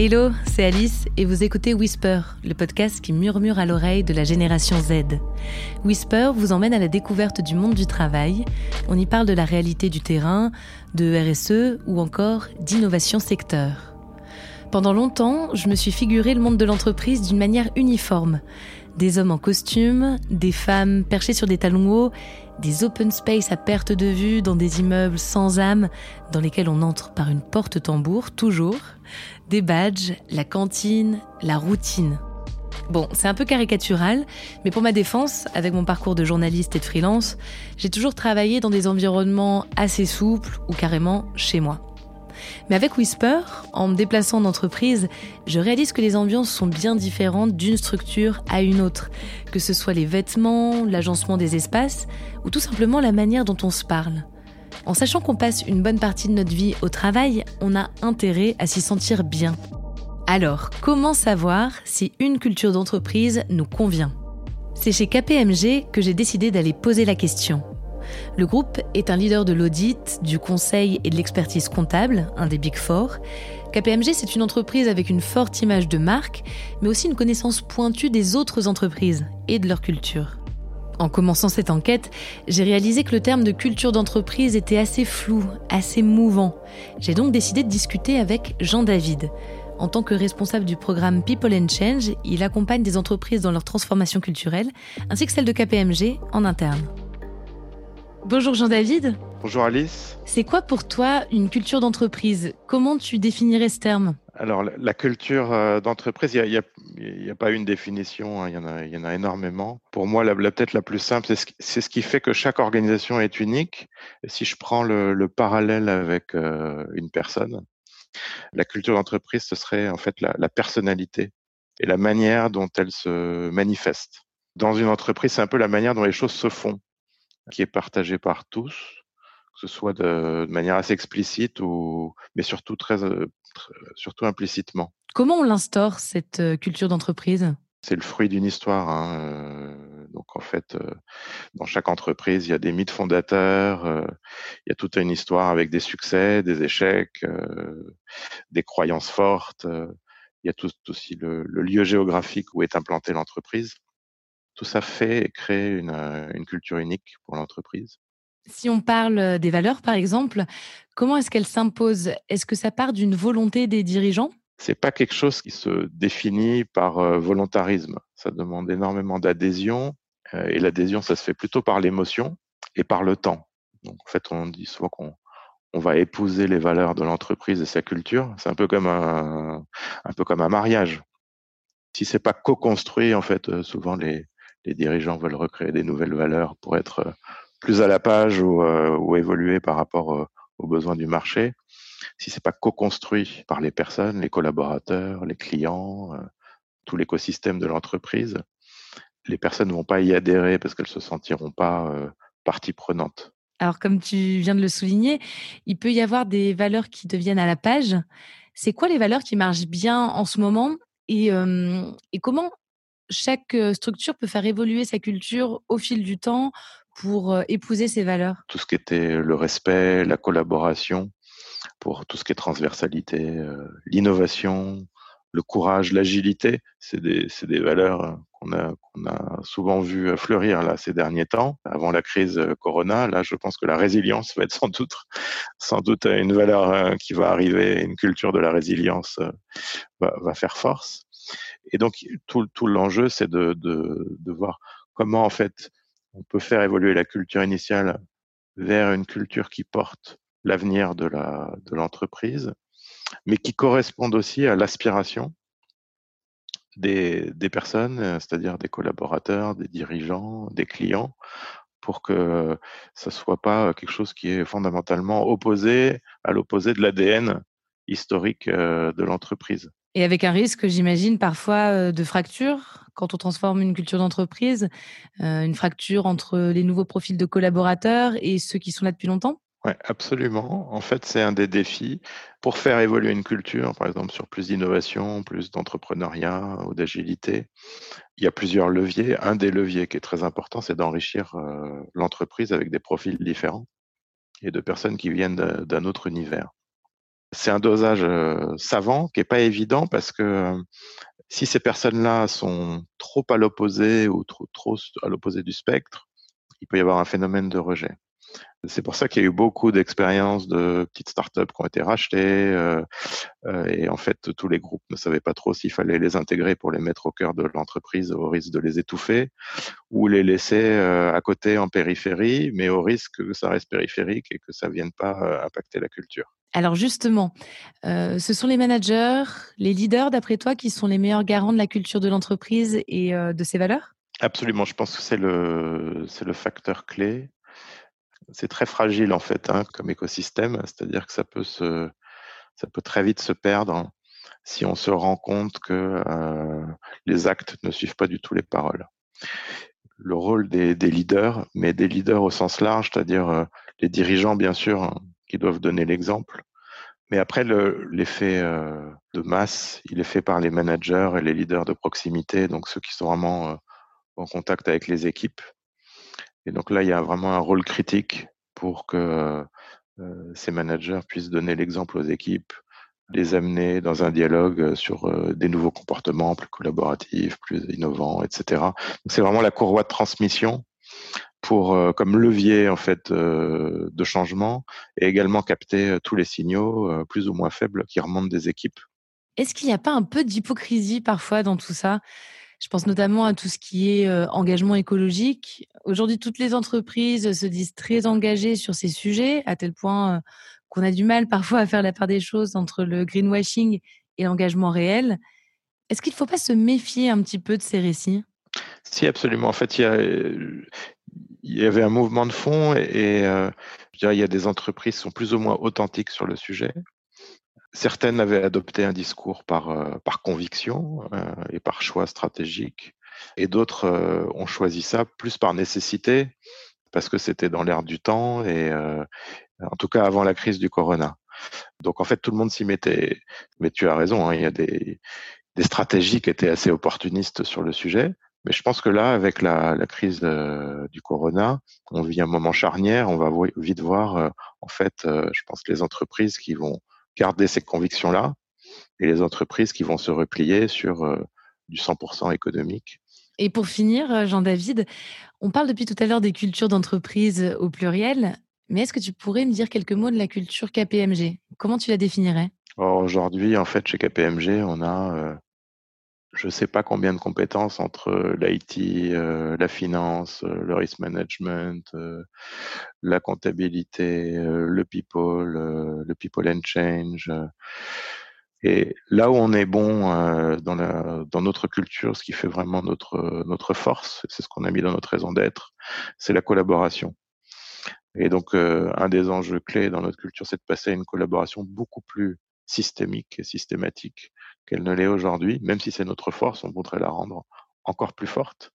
Hello, c'est Alice et vous écoutez Whisper, le podcast qui murmure à l'oreille de la génération Z. Whisper vous emmène à la découverte du monde du travail. On y parle de la réalité du terrain, de RSE ou encore d'innovation secteur. Pendant longtemps, je me suis figuré le monde de l'entreprise d'une manière uniforme. Des hommes en costume, des femmes perchées sur des talons hauts, des open space à perte de vue dans des immeubles sans âme dans lesquels on entre par une porte tambour, toujours, des badges, la cantine, la routine. Bon, c'est un peu caricatural, mais pour ma défense, avec mon parcours de journaliste et de freelance, j'ai toujours travaillé dans des environnements assez souples ou carrément chez moi. Mais avec Whisper, en me déplaçant en entreprise, je réalise que les ambiances sont bien différentes d'une structure à une autre, que ce soit les vêtements, l'agencement des espaces ou tout simplement la manière dont on se parle. En sachant qu'on passe une bonne partie de notre vie au travail, on a intérêt à s'y sentir bien. Alors, comment savoir si une culture d'entreprise nous convient? C'est chez KPMG que j'ai décidé d'aller poser la question. Le groupe est un leader de l'audit, du conseil et de l'expertise comptable, un des Big Four. KPMG, c'est une entreprise avec une forte image de marque, mais aussi une connaissance pointue des autres entreprises et de leur culture. En commençant cette enquête, j'ai réalisé que le terme de culture d'entreprise était assez flou, assez mouvant. J'ai donc décidé de discuter avec Jean David. En tant que responsable du programme People and Change, il accompagne des entreprises dans leur transformation culturelle, ainsi que celle de KPMG en interne. Bonjour Jean-David. Bonjour Alice. C'est quoi pour toi une culture d'entreprise? Comment tu définirais ce terme? Alors la culture euh, d'entreprise, il n'y a, pas une définition, hein, il, y en a, il y en a énormément. Pour moi, la, peut-être la plus simple, c'est ce, qui fait que chaque organisation est unique. Et si je prends le, parallèle avec euh, une personne, la culture d'entreprise, ce serait en fait la, la personnalité et la manière dont elle se manifeste. Dans une entreprise, c'est un peu la manière dont les choses se font qui est partagé par tous, que ce soit de, manière assez explicite ou, mais surtout très, euh, surtout implicitement. Comment on l'instaure cette euh, culture d'entreprise? C'est le fruit d'une histoire. Hein, euh, donc en fait, dans chaque entreprise, il y a des mythes fondateurs, il y a toute une histoire avec des succès, des échecs, des croyances fortes. il y a tout, aussi le lieu géographique où est implantée l'entreprise. Tout ça fait et crée une, une culture unique pour l'entreprise? Si on parle des valeurs, par exemple, comment est-ce qu'elles s'imposent? Est-ce que ça part d'une volonté des dirigeants? C'est pas quelque chose qui se définit par volontarisme. Ça demande énormément d'adhésion. Et l'adhésion, ça se fait plutôt par l'émotion et par le temps. Donc, en fait, on dit souvent qu'on on va épouser les valeurs de l'entreprise et sa culture. C'est un peu comme un, un peu comme un mariage. Si c'est pas co-construit, en fait, souvent les, les dirigeants veulent recréer des nouvelles valeurs pour être euh, plus à la page ou, euh, évoluer par rapport euh, aux besoins du marché. Si c'est pas co-construit par les personnes, les collaborateurs, les clients, tout l'écosystème de l'entreprise, les personnes ne vont pas y adhérer parce qu'elles se sentiront pas partie prenante. Alors, comme tu viens de le souligner, il peut y avoir des valeurs qui deviennent à la page. C'est quoi les valeurs qui marchent bien en ce moment et comment chaque structure peut faire évoluer sa culture au fil du temps pour épouser ses valeurs Tout ce qui était le respect, la collaboration, pour tout ce qui est transversalité, l'innovation, le courage, l'agilité, c'est des, valeurs qu'on a, souvent vu fleurir là ces derniers temps. Avant la crise Corona, là, je pense que la résilience va être sans doute, sans doute une valeur qui va arriver, une culture de la résilience va faire force. Et donc, tout, l'enjeu, c'est de, voir comment, en fait, on peut faire évoluer la culture initiale vers une culture qui porte l'avenir de l'entreprise, mais qui corresponde aussi à l'aspiration des, personnes, c'est-à-dire des collaborateurs, des dirigeants, des clients, pour que ça soit pas quelque chose qui est fondamentalement opposé à l'opposé de l'ADN historique euh, de l'entreprise. Et avec un risque, j'imagine, parfois euh, de fracture quand on transforme une culture d'entreprise, euh, une fracture entre les nouveaux profils de collaborateurs et ceux qui sont là depuis longtemps Oui, absolument. En fait, c'est un des défis pour faire évoluer une culture, par exemple sur plus d'innovation, plus d'entrepreneuriat ou d'agilité. Il y a plusieurs leviers. Un des leviers qui est très important, c'est d'enrichir l'entreprise avec des profils différents. et de personnes qui viennent d'un autre univers. C'est un dosage savant qui n'est pas évident parce que si ces personnes-là sont trop à l'opposé ou trop, trop à l'opposé du spectre, il peut y avoir un phénomène de rejet. C'est pour ça qu'il y a eu beaucoup d'expériences de petites startups qui ont été rachetées. Et en fait, tous les groupes ne savaient pas trop s'il fallait les intégrer pour les mettre au cœur de l'entreprise au risque de les étouffer ou les laisser à côté en périphérie, mais au risque que ça reste périphérique et que ça ne vienne pas impacter la culture. Alors justement, ce sont les managers, les leaders, d'après toi, qui sont les meilleurs garants de la culture de l'entreprise et de ses valeurs? Absolument, je pense que c'est le, facteur clé. C'est très fragile en fait hein, comme écosystème, c'est-à-dire que ça peut se, très vite se perdre si on se rend compte que euh, les actes ne suivent pas du tout les paroles. Le rôle des, leaders, mais des leaders au sens large, c'est-à-dire euh, les dirigeants bien sûr, hein, qui doivent donner l'exemple. Mais après, l'effet euh, de masse, il est fait par les managers et les leaders de proximité, donc ceux qui sont vraiment en contact avec les équipes et donc là, il y a vraiment un rôle critique pour que euh, ces managers puissent donner l'exemple aux équipes, les amener dans un dialogue sur euh, des nouveaux comportements plus collaboratifs, plus innovants, etc. C'est vraiment la courroie de transmission pour euh, comme levier en fait de changement et également capter tous les signaux plus ou moins faibles qui remontent des équipes. Est-ce qu'il n'y a pas un peu d'hypocrisie parfois dans tout ça? Je pense notamment à tout ce qui est engagement écologique. Aujourd'hui, toutes les entreprises se disent très engagées sur ces sujets, à tel point qu'on a du mal parfois à faire la part des choses entre le greenwashing et l'engagement réel. Est-ce qu'il ne faut pas se méfier un petit peu de ces récits? Si, absolument. En fait, il y, avait un mouvement de fond et, je dirais, il y a des entreprises qui sont plus ou moins authentiques sur le sujet. Certaines avaient adopté un discours par, euh, par conviction euh, et par choix stratégique, et d'autres euh, ont choisi ça plus par nécessité, parce que c'était dans l'air du temps, et en tout cas avant la crise du corona. Donc en fait, tout le monde s'y mettait. Mais tu as raison, hein, il y a des, des stratégies qui étaient assez opportunistes sur le sujet. Mais je pense que là, avec la, la crise du corona, on vit un moment charnière. On va vite voir, en fait, je pense les entreprises qui vont garder ces convictions-là et les entreprises qui vont se replier sur euh, du 100% économique. Et pour finir, euh, Jean-David, on parle depuis tout à l'heure des cultures d'entreprise au pluriel, mais est-ce que tu pourrais me dire quelques mots de la culture KPMG Comment tu la définirais? Aujourd'hui, en fait, chez KPMG, on a euh, je ne sais pas combien de compétences entre l'IT, euh, la finance, euh, le risk management, euh, la comptabilité, le people, le people and change. Et là où on est bon dans, notre culture, ce qui fait vraiment notre force, c'est ce qu'on a mis dans notre raison d'être, c'est la collaboration. Et donc, un des enjeux clés dans notre culture, c'est de passer à une collaboration beaucoup plus systémique et systématique qu'elle ne l'est aujourd'hui, même si c'est notre force, on voudrait la rendre encore plus forte.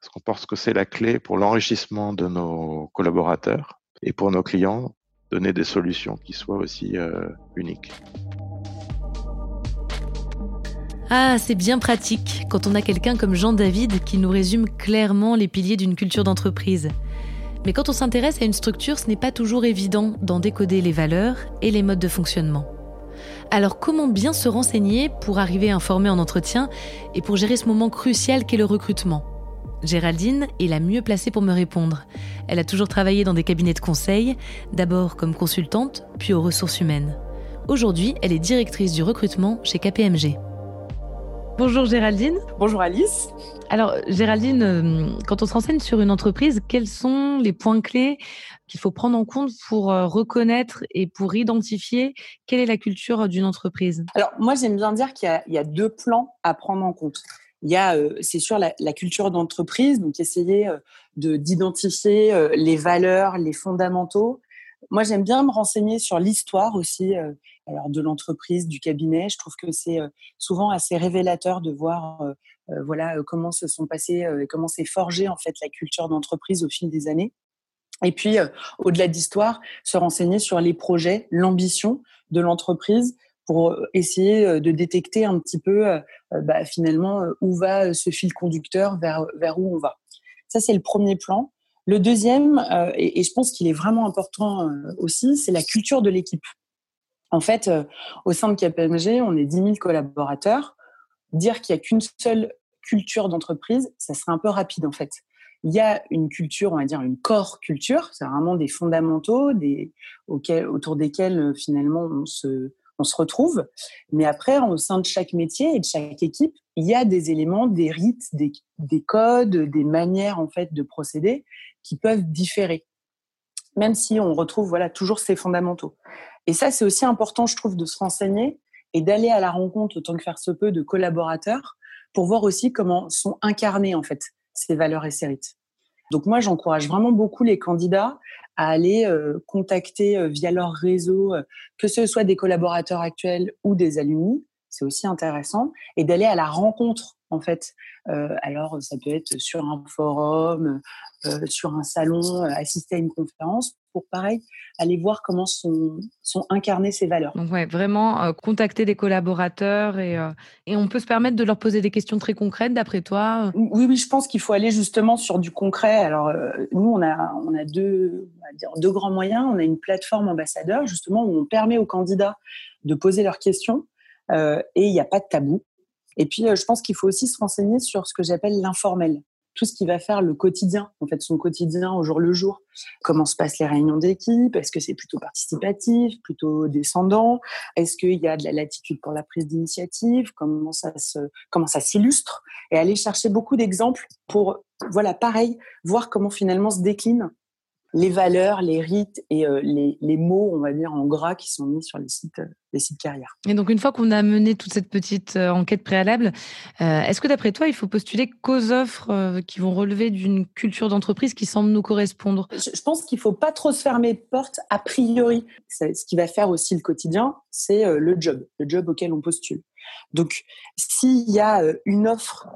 Parce qu'on pense que c'est la clé pour l'enrichissement de nos collaborateurs et pour nos clients, donner des solutions qui soient aussi euh, uniques. Ah, c'est bien pratique quand on a quelqu'un comme Jean-David qui nous résume clairement les piliers d'une culture d'entreprise. Mais quand on s'intéresse à une structure, ce n'est pas toujours évident d'en décoder les valeurs et les modes de fonctionnement. Alors comment bien se renseigner pour arriver informé en entretien et pour gérer ce moment crucial qu'est le recrutement? Géraldine est la mieux placée pour me répondre. Elle a toujours travaillé dans des cabinets de conseil, d'abord comme consultante, puis aux ressources humaines. Aujourd'hui, elle est directrice du recrutement chez KPMG. Bonjour Géraldine. Bonjour Alice. Alors Géraldine, euh, quand on se renseigne sur une entreprise, quels sont les points clés qu'il faut prendre en compte pour euh, reconnaître et pour identifier quelle est la culture d'une entreprise? Alors moi j'aime bien dire qu'il y, a deux plans à prendre en compte. Il y a, euh, c'est sûr, la, culture d'entreprise, donc essayer de d'identifier les valeurs, les fondamentaux. Moi j'aime bien me renseigner sur l'histoire aussi alors de l'entreprise, du cabinet. Je trouve que c'est euh, souvent assez révélateur de voir euh, euh, voilà comment se sont passés, comment s'est forgée en fait la culture d'entreprise au fil des années. Et puis, au-delà d'histoire, se renseigner sur les projets, l'ambition de l'entreprise pour essayer de détecter un petit peu bah, finalement où va ce fil conducteur, vers, vers où on va. Ça, c'est le premier plan. Le deuxième, et, je pense qu'il est vraiment important aussi, c'est la culture de l'équipe. En fait, au sein de KPMG, on est 10 000 collaborateurs. Dire qu'il n'y a qu'une seule culture d'entreprise, ça serait un peu rapide en fait. Il y a une culture, on va dire une core culture, c'est vraiment des fondamentaux autour desquels finalement on se, on se retrouve. Mais après, au sein de chaque métier et de chaque équipe, il y a des éléments, des rites, des, des codes, des manières en fait de procéder qui peuvent différer, même si on retrouve voilà toujours ces fondamentaux. Et ça, c'est aussi important, je trouve, de se renseigner et d'aller à la rencontre autant que faire se peut de collaborateurs pour voir aussi comment sont incarnées en fait ces valeurs et ces rites. Donc moi, j'encourage vraiment beaucoup les candidats à aller euh, contacter euh, via leur réseau, euh, que ce soit des collaborateurs actuels ou des alumni, c'est aussi intéressant, et d'aller à la rencontre en fait. alors ça peut être sur un forum, sur un salon, assister à une conférence, pour pareil aller voir comment sont, sont incarnées ces valeurs. Donc ouais, vraiment contacter des collaborateurs et, et on peut se permettre de leur poser des questions très concrètes d'après toi Oui, oui, je pense qu'il faut aller justement sur du concret. Alors nous, on a, on a deux, dire, deux grands moyens. On a une plateforme ambassadeur justement où on permet aux candidats de poser leurs questions et il n'y a pas de tabou. Et puis, je pense qu'il faut aussi se renseigner sur ce que j'appelle l'informel. Tout ce qui va faire le quotidien, en fait, son quotidien au jour le jour. Comment se passent les réunions d'équipe? Est-ce que c'est plutôt participatif, plutôt descendant? Est-ce qu'il y a de la latitude pour la prise d'initiative? Comment ça se, comment ça s'illustre? Et aller chercher beaucoup d'exemples pour, voilà, pareil, voir comment finalement se décline les valeurs, les rites et euh, les, les, mots, on va dire, en gras qui sont mis sur les sites, euh, les sites carrières. Et donc, une fois qu'on a mené toute cette petite euh, enquête préalable, est-ce que d'après toi, il faut postuler qu'aux offres qui vont relever d'une culture d'entreprise qui semble nous correspondre? Je, pense qu'il ne faut pas trop se fermer de porte a priori. Ce qui va faire aussi le quotidien, c'est le job, le job auquel on postule. Donc, s'il y a une offre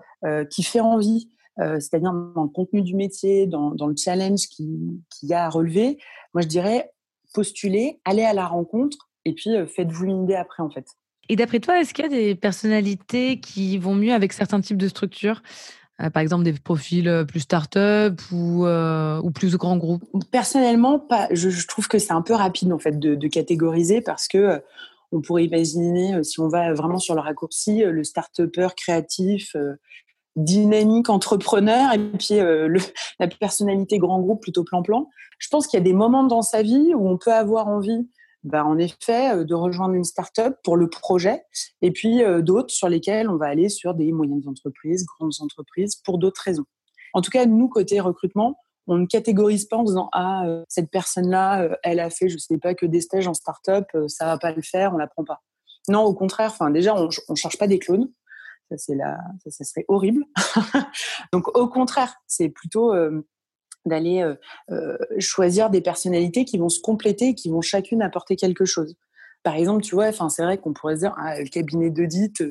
qui fait envie, euh, c'est-à-dire dans le contenu du métier, dans, le challenge qu'il y a à relever, moi je dirais postuler, aller à la rencontre et puis euh, faites-vous une idée après en fait. Et d'après toi, est-ce qu'il y a des personnalités qui vont mieux avec certains types de structures? Euh, par exemple des profils plus start-up ou, ou plus grands groupes? Personnellement, pas. Je, trouve que c'est un peu rapide en fait de, de catégoriser parce que on pourrait imaginer, si on va vraiment sur le raccourci, le start-upper créatif dynamique entrepreneur et puis euh, la personnalité grand groupe plutôt plan-plan. Je pense qu'il y a des moments dans sa vie où on peut avoir envie, bah, en effet, euh, de rejoindre une start-up pour le projet et puis euh, d'autres sur lesquels on va aller sur des moyennes entreprises, grandes entreprises pour d'autres raisons. En tout cas, nous, côté recrutement, on ne catégorise pas en disant ah cette personne-là, elle a fait je sais pas que des stages en start-up, ça va pas le faire, on la prend pas. Non, au contraire. Déjà, on, on cherche pas des clones. Ça, c'est ça, serait horrible. Donc, au contraire, c'est plutôt euh, d'aller euh, euh, choisir des personnalités qui vont se compléter, qui vont chacune apporter quelque chose. Par exemple, tu vois, enfin, c'est vrai qu'on pourrait se dire, ah, le cabinet d'audit,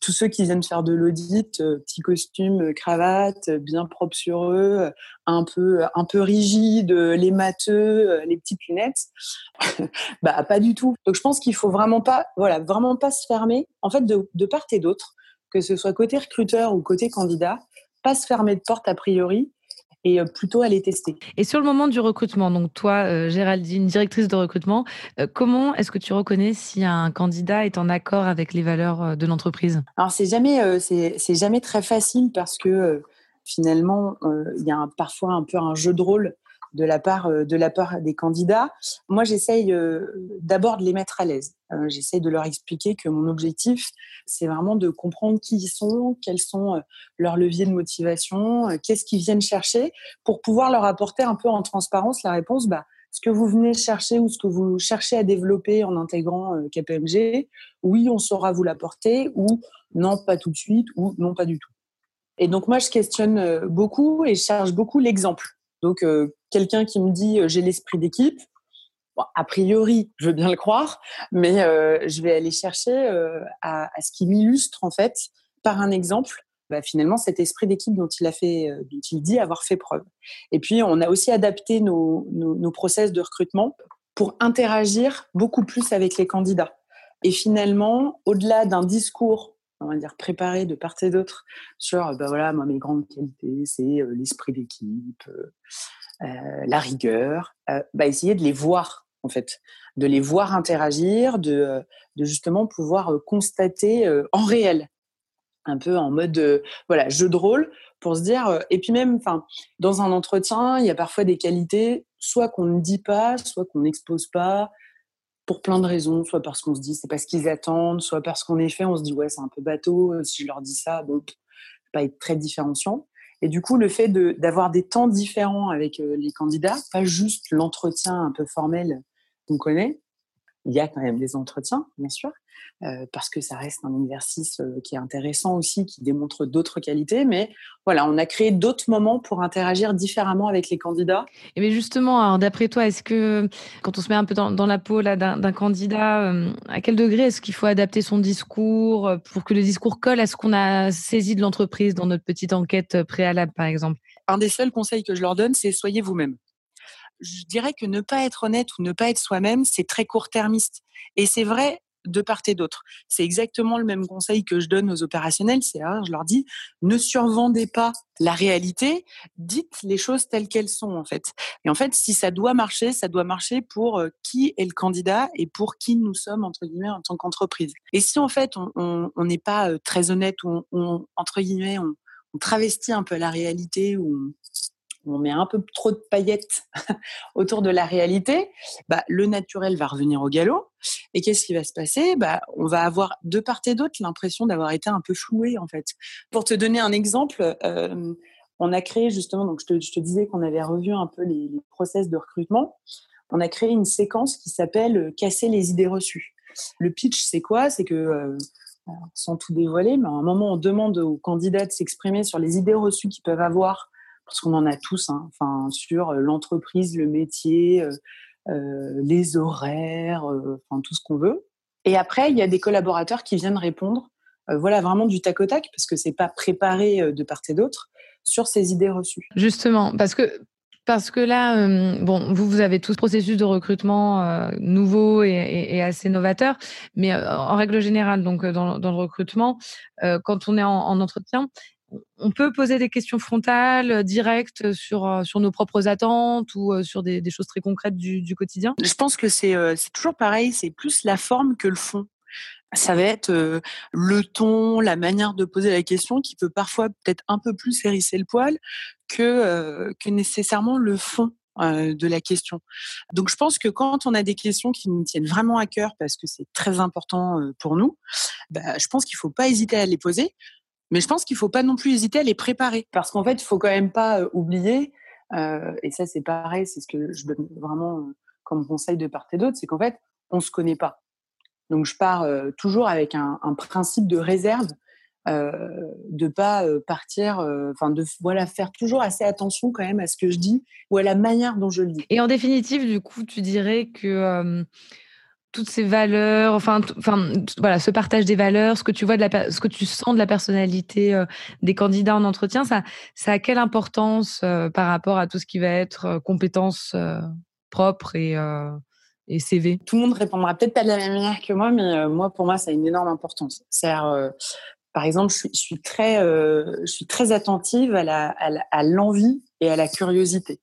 tous ceux qui viennent faire de l'audit, petit costume, cravate, bien propre sur eux, un peu, un peu rigide, les matheux, les petites lunettes, bah pas du tout. Donc je pense qu'il faut vraiment pas, voilà, vraiment pas se fermer. En fait, de part et d'autre, que ce soit côté recruteur ou côté candidat, pas se fermer de porte a priori et euh, plutôt aller tester. Et sur le moment du recrutement, donc toi, euh, Géraldine, directrice de recrutement, euh, comment est-ce que tu reconnais si un candidat est en accord avec les valeurs de l'entreprise? Alors c'est jamais, c'est jamais très facile parce que finalement, il y a parfois un peu un jeu de rôle de la part euh, de la part des candidats. Moi, j'essaye euh, d'abord de les mettre à l'aise. Euh, j'essaye de leur expliquer que mon objectif, c'est vraiment de comprendre qui ils sont, quels sont leurs leviers de motivation, qu'est-ce qu'ils viennent chercher, pour pouvoir leur apporter un peu en transparence la réponse. Bah, ce que vous venez chercher ou ce que vous cherchez à développer en intégrant KPMG, oui, on saura vous l'apporter, ou non, pas tout de suite, ou non, pas du tout. Et donc moi, je questionne beaucoup et je cherche beaucoup l'exemple. Donc, quelqu'un qui me dit euh, j'ai l'esprit d'équipe, a priori, je veux bien le croire, mais euh, je vais aller chercher à, ce qui m'illustre en fait par un exemple. Bah, finalement, cet esprit d'équipe dont il a fait, dont il dit avoir fait preuve. Et puis, on a aussi adapté nos, nos process de recrutement pour interagir beaucoup plus avec les candidats. Et finalement, au-delà d'un discours on va dire, préparé de part et d'autre sur, ben voilà, moi, mes grandes qualités, c'est l'esprit d'équipe, la rigueur, bah, essayer de les voir, en fait, de les voir interagir, de, de justement pouvoir constater en réel, un peu en mode, voilà, jeu de rôle, pour se dire, et puis même, enfin, dans un entretien, il y a parfois des qualités, soit qu'on ne dit pas, soit qu'on n'expose pas, pour plein de raisons, soit parce qu'on se dit c'est pas ce qu'ils attendent, soit parce qu'en effet on se dit ouais c'est un peu bateau, euh, si je leur dis ça, bon, pas être très différenciant. Et du coup, le fait d'avoir des temps différents avec euh, les candidats, pas juste l'entretien un peu formel qu'on connaît, il y a quand même des entretiens, bien sûr, parce que ça reste un exercice euh, qui est intéressant aussi, qui démontre d'autres qualités. Mais voilà, on a créé d'autres moments pour interagir différemment avec les candidats. Et mais justement, d'après toi, est-ce que quand on se met un peu dans, la peau d'un candidat, euh, à quel degré est-ce qu'il faut adapter son discours pour que le discours colle à ce qu'on a saisi de l'entreprise dans notre petite enquête préalable, par exemple? Un des seuls conseils que je leur donne, c'est soyez vous-même je dirais que ne pas être honnête ou ne pas être soi-même, c'est très court-termiste. Et c'est vrai de part et d'autre. C'est exactement le même conseil que je donne aux opérationnels. C'est, je leur dis, ne survendez pas la réalité, dites les choses telles qu'elles sont en fait. Et en fait, si ça doit marcher, ça doit marcher pour euh, qui est le candidat et pour qui nous sommes entre guillemets en tant qu'entreprise. Et si en fait on n'est pas euh, très honnête ou on, entre guillemets on, on, travestit un peu la réalité ou on met un peu trop de paillettes autour de la réalité, bah, le naturel va revenir au galop. Et qu'est-ce qui va se passer? Bah, On va avoir de part et d'autre l'impression d'avoir été un peu floué, en fait. Pour te donner un exemple, euh, on a créé justement, donc je te, disais qu'on avait revu un peu les, process de recrutement. On a créé une séquence qui s'appelle euh, Casser les idées reçues. Le pitch, c'est quoi? C'est que, euh, sans tout dévoiler, mais à un moment, on demande aux candidats de s'exprimer sur les idées reçues qu'ils peuvent avoir parce qu'on en a tous, hein, enfin, sur l'entreprise, le métier, les horaires, enfin, tout ce qu'on veut. Et après, il y a des collaborateurs qui viennent répondre, voilà, vraiment du tac au tac, parce que c'est pas préparé de part et d'autre sur ces idées reçues. Justement, parce que parce que là, bon, vous, vous avez tout ce processus de recrutement nouveau et, assez novateur, mais en règle générale, donc dans, le recrutement, quand on est en entretien, on peut poser des questions frontales, euh, directes sur, euh, sur nos propres attentes ou euh, sur des, choses très concrètes du, quotidien? Je pense que c'est toujours pareil, c'est plus la forme que le fond. Ça va être le ton, la manière de poser la question qui peut parfois peut-être un peu plus hérisser le poil que, que nécessairement le fond de la question. Donc je pense que quand on a des questions qui nous tiennent vraiment à cœur parce que c'est très important pour nous, bah, je pense qu'il ne faut pas hésiter à les poser. Mais je pense qu'il ne faut pas non plus hésiter à les préparer. Parce qu'en fait, il ne faut quand même pas euh, oublier, euh, et ça c'est pareil, c'est ce que je donne vraiment euh, comme conseil de part et d'autre, c'est qu'en fait, on ne se connaît pas. Donc je pars toujours avec un, principe de réserve, de de pas partir, enfin de voilà faire toujours assez attention quand même à ce que je dis ou à la manière dont je le dis. Et en définitive, du coup, tu dirais que toutes ces valeurs, enfin, enfin, voilà, ce partage des valeurs, ce que tu vois de la, ce que tu sens de la personnalité euh, des candidats en entretien, ça, ça a quelle importance euh, par rapport à tout ce qui va être euh, compétences propres et, et CV Tout le monde répondra peut-être pas de la même manière que moi, mais moi, pour moi, ça a une énorme importance. C'est par exemple, je suis, je suis très, je suis très attentive à la, à l'envie et à la curiosité.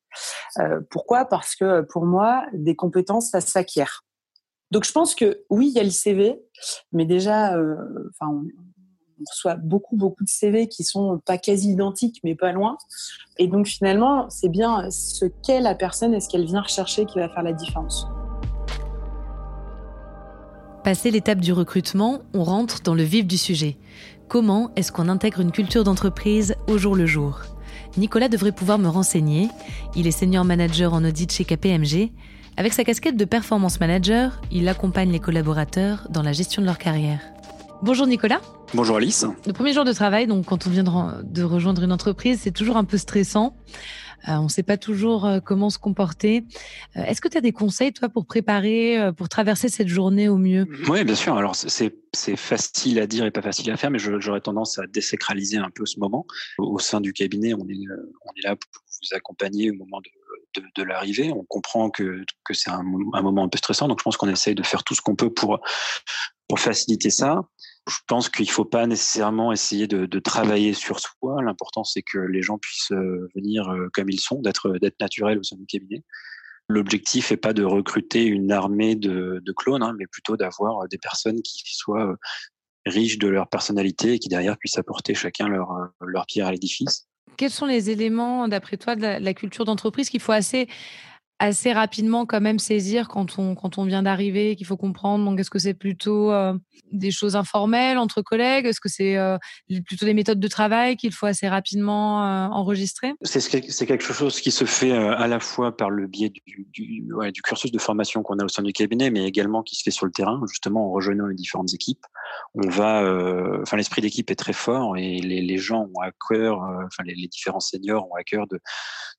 pourquoi? Parce que pour moi, des compétences, ça s'acquiert. Donc je pense que oui, il y a le CV, mais déjà, euh, enfin, on, reçoit beaucoup, beaucoup de CV qui sont pas quasi identiques, mais pas loin. Et donc finalement, c'est bien ce qu'est la personne et ce qu'elle vient rechercher qui va faire la différence. Passé l'étape du recrutement, on rentre dans le vif du sujet. Comment est-ce qu'on intègre une culture d'entreprise au jour le jour? Nicolas devrait pouvoir me renseigner. Il est senior manager en audit chez KPMG. Avec sa casquette de performance manager, il accompagne les collaborateurs dans la gestion de leur carrière. Bonjour Nicolas. Bonjour Alice. Le premier jour de travail, donc quand on vient de, rejoindre une entreprise, c'est toujours un peu stressant. Euh, on ne sait pas toujours euh, comment se comporter. Euh, est-ce que tu as des conseils, toi, pour préparer, pour traverser cette journée au mieux? Oui, bien sûr. Alors, c'est facile à dire et pas facile à faire, mais j'aurais tendance à désacraliser un peu ce moment. Au, sein du cabinet, on est, on est là pour vous accompagner au moment de de, l'arrivée. On comprend que, que c'est un, moment un peu stressant, donc je pense qu'on essaye de faire tout ce qu'on peut pour, pour faciliter ça. Je pense qu'il ne faut pas nécessairement essayer de, travailler sur soi. L'important, c'est que les gens puissent venir comme ils sont, d'être naturels au sein du cabinet. L'objectif n'est pas de recruter une armée de, de clones, hein, mais plutôt d'avoir des personnes qui soient riches de leur personnalité et qui derrière puissent apporter chacun leur, leur pierre à l'édifice. Quels sont les éléments, d'après toi, de la culture d'entreprise qu'il faut assez assez rapidement quand même saisir quand on, quand on vient d'arriver, qu'il faut comprendre. Donc, est-ce que c'est plutôt euh, des choses informelles entre collègues? Est-ce que c'est euh, plutôt des méthodes de travail qu'il faut assez rapidement euh, enregistrer? C'est quelque chose qui se fait à la fois par le biais du, du cursus de formation qu'on a au sein du cabinet, mais également qui se fait sur le terrain, justement en rejoignant les différentes équipes. On va, enfin, l'esprit d'équipe est très fort et les, les gens ont à cœur, enfin, les, les différents seniors ont à cœur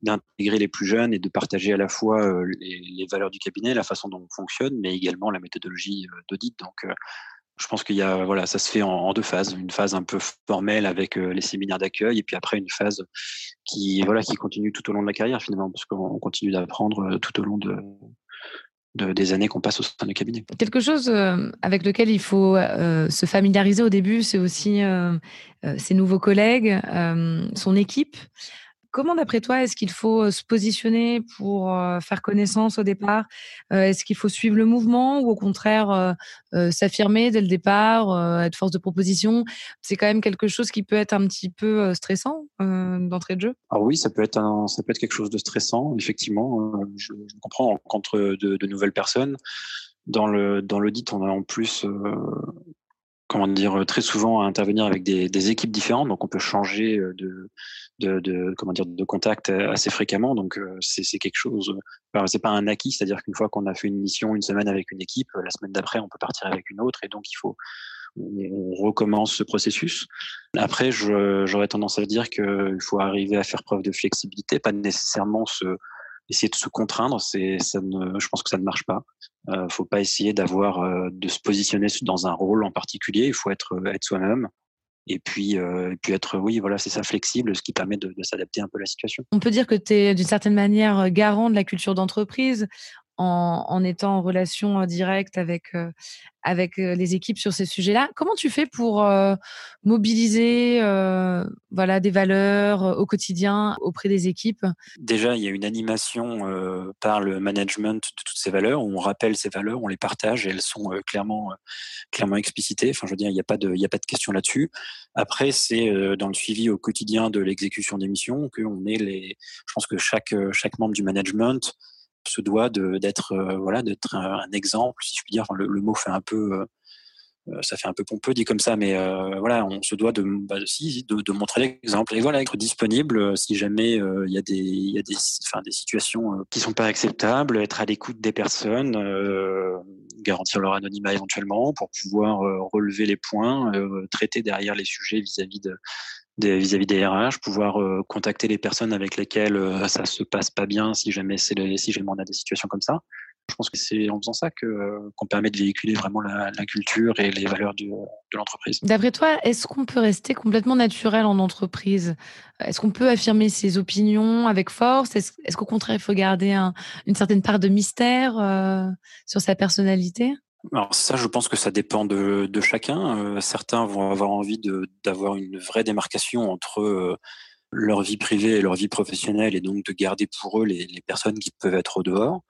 d'intégrer les plus jeunes et de partager à la fois euh, les, valeurs du cabinet, la façon dont on fonctionne, mais également la méthodologie euh, d'audit. Donc, euh, je pense qu'il y a, voilà, ça se fait en, deux phases. Une phase un peu formelle avec les séminaires d'accueil, et puis après une phase qui, voilà, qui continue tout au long de la carrière finalement, parce qu'on continue d'apprendre tout au long de, des années qu'on passe au sein du cabinet. Quelque chose avec lequel il faut se familiariser au début, c'est aussi ses nouveaux collègues, son équipe. Comment, d'après toi, est-ce qu'il faut se positionner pour faire connaissance au départ? Est-ce qu'il faut suivre le mouvement ou au contraire s'affirmer dès le départ, être force de proposition? C'est quand même quelque chose qui peut être un petit peu stressant d'entrée de jeu. Oui, ça peut être quelque chose de stressant. Effectivement, je, comprends. On rencontre de, nouvelles personnes. Dans l'audit, on a en plus comment dire, très souvent à intervenir avec des, équipes différentes, donc on peut changer de, de, comment dire de contact assez fréquemment. Donc c'est quelque chose. Enfin, c'est pas un acquis, c'est-à-dire qu'une fois qu'on a fait une mission une semaine avec une équipe, la semaine d'après on peut partir avec une autre, et donc il faut on recommence ce processus. Après, j'aurais tendance à dire qu'il faut arriver à faire preuve de flexibilité, pas nécessairement se essayer de se contraindre, ça ne, je pense que ça ne marche pas. Euh, faut pas essayer d'avoir, euh, de se positionner dans un rôle en particulier. Il faut être, euh, être soi-même. Et puis, euh, puis être, oui, voilà, c'est ça, flexible, ce qui permet de, de s'adapter un peu à la situation. On peut dire que tu es d'une certaine manière garant de la culture d'entreprise en, étant en relation directe avec, avec les équipes sur ces sujets-là. Comment tu fais pour mobiliser voilà, des valeurs au quotidien auprès des équipes? Déjà, il y a une animation par le management de toutes ces valeurs. On rappelle ces valeurs, on les partage et elles sont clairement, clairement explicitées. Enfin, je veux dire, il n'y a pas de, il de question là-dessus. Après, c'est dans le suivi au quotidien de l'exécution des missions qu'on est les. Je pense que chaque, chaque membre du management se doit d'être euh, voilà d'être un, exemple, si je puis dire. le, mot fait un peu euh, euh, ça fait un peu pompeux dit comme ça, mais voilà, on se doit de, bah, de, de montrer l'exemple et voilà, être disponible si jamais il y a des, y a des, enfin, des situations qui sont pas acceptables, être à l'écoute des personnes, garantir leur anonymat éventuellement pour pouvoir relever les points, traiter derrière les sujets vis-à-vis de vis-à-vis des RH, pouvoir euh, contacter les personnes avec lesquelles euh, ça se passe pas bien si jamais si jamais on a des situations comme ça. Je pense que c'est en faisant ça que euh, qu'on permet de véhiculer vraiment la, culture et les valeurs du, de l'entreprise. D'après toi, est-ce qu'on peut rester complètement naturel en entreprise? Est-ce qu'on peut affirmer ses opinions avec force? Est-ce, est qu'au contraire, il faut garder un, une certaine part de mystère euh, sur sa personnalité? Alors ça, je pense que ça dépend de, chacun. Euh, certains vont avoir envie d'avoir une vraie démarcation entre euh, leur vie privée et leur vie professionnelle et donc de garder pour eux les personnes qui peuvent être au dehors.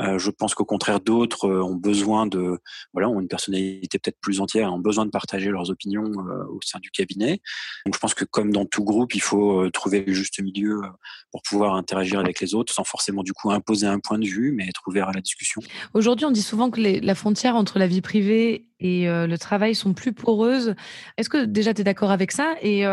Euh, je pense qu'au contraire, d'autres euh, ont besoin de, voilà, ont une personnalité peut-être plus entière, ont besoin de partager leurs opinions euh, au sein du cabinet. Donc, je pense que comme dans tout groupe, il faut trouver le juste milieu pour pouvoir interagir avec les autres, sans forcément du coup imposer un point de vue, mais être ouvert à la discussion. Aujourd'hui, on dit souvent que la frontière entre la vie privée et le travail sont plus poreuses. Est-ce que déjà tu es d'accord avec ça? Et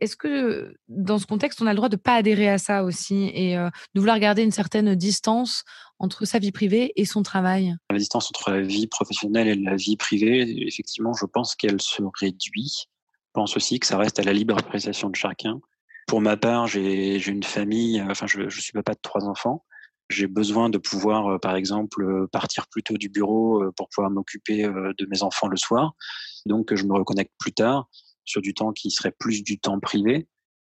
est-ce que dans ce contexte, on a le droit de ne pas adhérer à ça aussi et euh, de vouloir garder une certaine distance entre sa vie privée et son travail La distance entre la vie professionnelle et la vie privée, effectivement, je pense qu'elle se réduit. Je pense aussi que ça reste à la libre appréciation de chacun. Pour ma part, j'ai une famille, enfin je ne suis papa de trois enfants j'ai besoin de pouvoir, euh, par exemple, euh, partir plus tôt du bureau euh, pour pouvoir m'occuper de mes enfants le soir. Donc, je me reconnecte plus tard sur du temps qui serait plus du temps privé.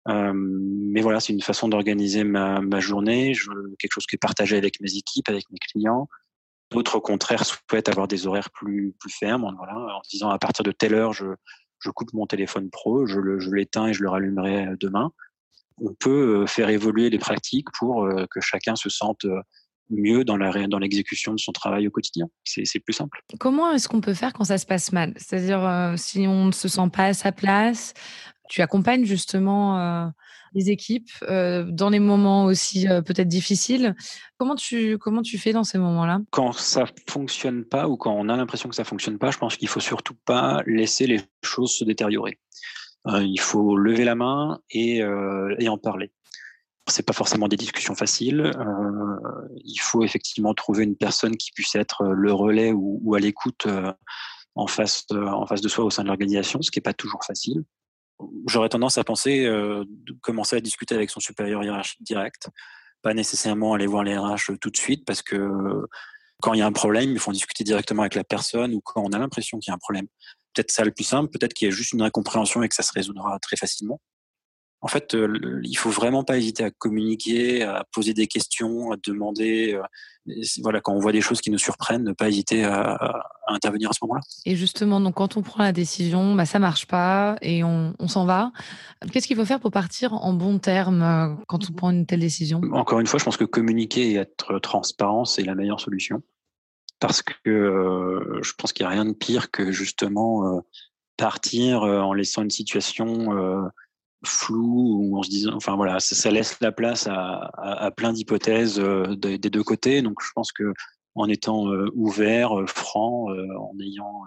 Mais voilà, c'est une façon d'organiser ma, journée, quelque chose qui est partagé avec mes équipes, avec mes clients. D'autres, au contraire, souhaitent avoir des horaires plus, fermes, en disant à partir de telle heure, je, coupe mon téléphone pro, je, l'éteins et je le rallumerai demain. On peut faire évoluer les pratiques pour que chacun se sente mieux dans l'exécution de son travail au quotidien. C'est plus simple. Comment est-ce qu'on peut faire quand ça se passe mal? C'est-à-dire euh, si on ne se sent pas à sa place, tu accompagnes justement euh, les équipes euh, dans les moments aussi peut-être difficiles. Comment tu comment tu fais dans ces moments-là? Quand ça fonctionne pas ou quand on a l'impression que ça fonctionne pas, je pense qu'il faut surtout pas laisser les choses se détériorer. il faut lever la main et, et en parler c'est pas forcément des discussions faciles. Euh, il faut effectivement trouver une personne qui puisse être le relais ou, à l'écoute euh, en face de, en face de soi au sein de l'organisation, ce qui est pas toujours facile. J'aurais tendance à penser euh, commencer à discuter avec son supérieur hiérarchique direct, pas nécessairement aller voir les RH tout de suite parce que quand il y a un problème, il faut discuter directement avec la personne ou quand on a l'impression qu'il y a un problème. Peut-être ça le plus simple, peut-être qu'il y a juste une incompréhension et que ça se résoudra très facilement en fait, euh, il faut vraiment pas hésiter à communiquer, à poser des questions, à demander. Euh, voilà, quand on voit des choses qui nous surprennent, ne pas hésiter à, intervenir à ce moment-là. Et justement, donc quand on prend la décision, bah, ça marche pas et on, s'en va. Qu'est-ce qu'il faut faire pour partir en bon terme euh, quand on prend une telle décision? Encore une fois, je pense que communiquer et être transparent, c'est la meilleure solution. Parce que je pense qu'il n'y a rien de pire que justement partir en laissant une situation flou où on se dit enfin voilà ça, laisse la place à, plein d'hypothèses euh, des, deux côtés. Donc je pense que en étant euh, ouvert euh, franc en ayant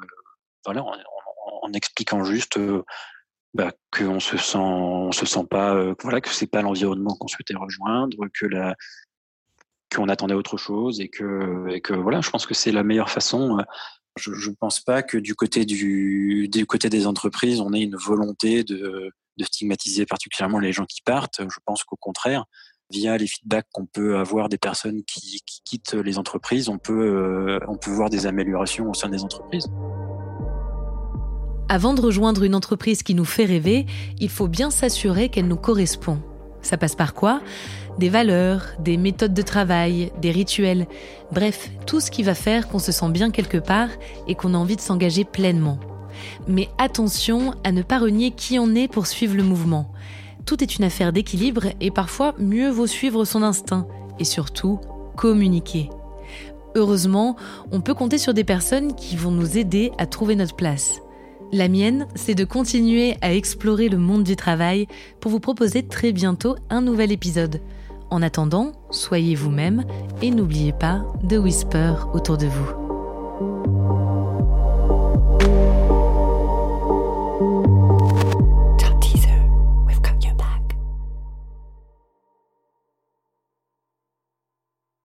voilà en, en, expliquant juste bah, qu'on se sent on se sent pas voilà que c'est pas l'environnement qu'on souhaitait rejoindre que la qu'on attendait autre chose et que et que voilà je pense que c'est la meilleure façon je ne pense pas que du côté du, du côté des entreprises on ait une volonté de de stigmatiser particulièrement les gens qui partent. Je pense qu'au contraire, via les feedbacks qu'on peut avoir des personnes qui, quittent les entreprises, on peut, euh, on peut voir des améliorations au sein des entreprises. Avant de rejoindre une entreprise qui nous fait rêver, il faut bien s'assurer qu'elle nous correspond. Ça passe par quoi? Des valeurs, des méthodes de travail, des rituels, bref, tout ce qui va faire qu'on se sent bien quelque part et qu'on a envie de s'engager pleinement. Mais attention à ne pas renier qui on est pour suivre le mouvement. Tout est une affaire d'équilibre et parfois mieux vaut suivre son instinct et surtout communiquer. Heureusement, on peut compter sur des personnes qui vont nous aider à trouver notre place. La mienne, c'est de continuer à explorer le monde du travail pour vous proposer très bientôt un nouvel épisode. En attendant, soyez vous-même et n'oubliez pas de whisper autour de vous.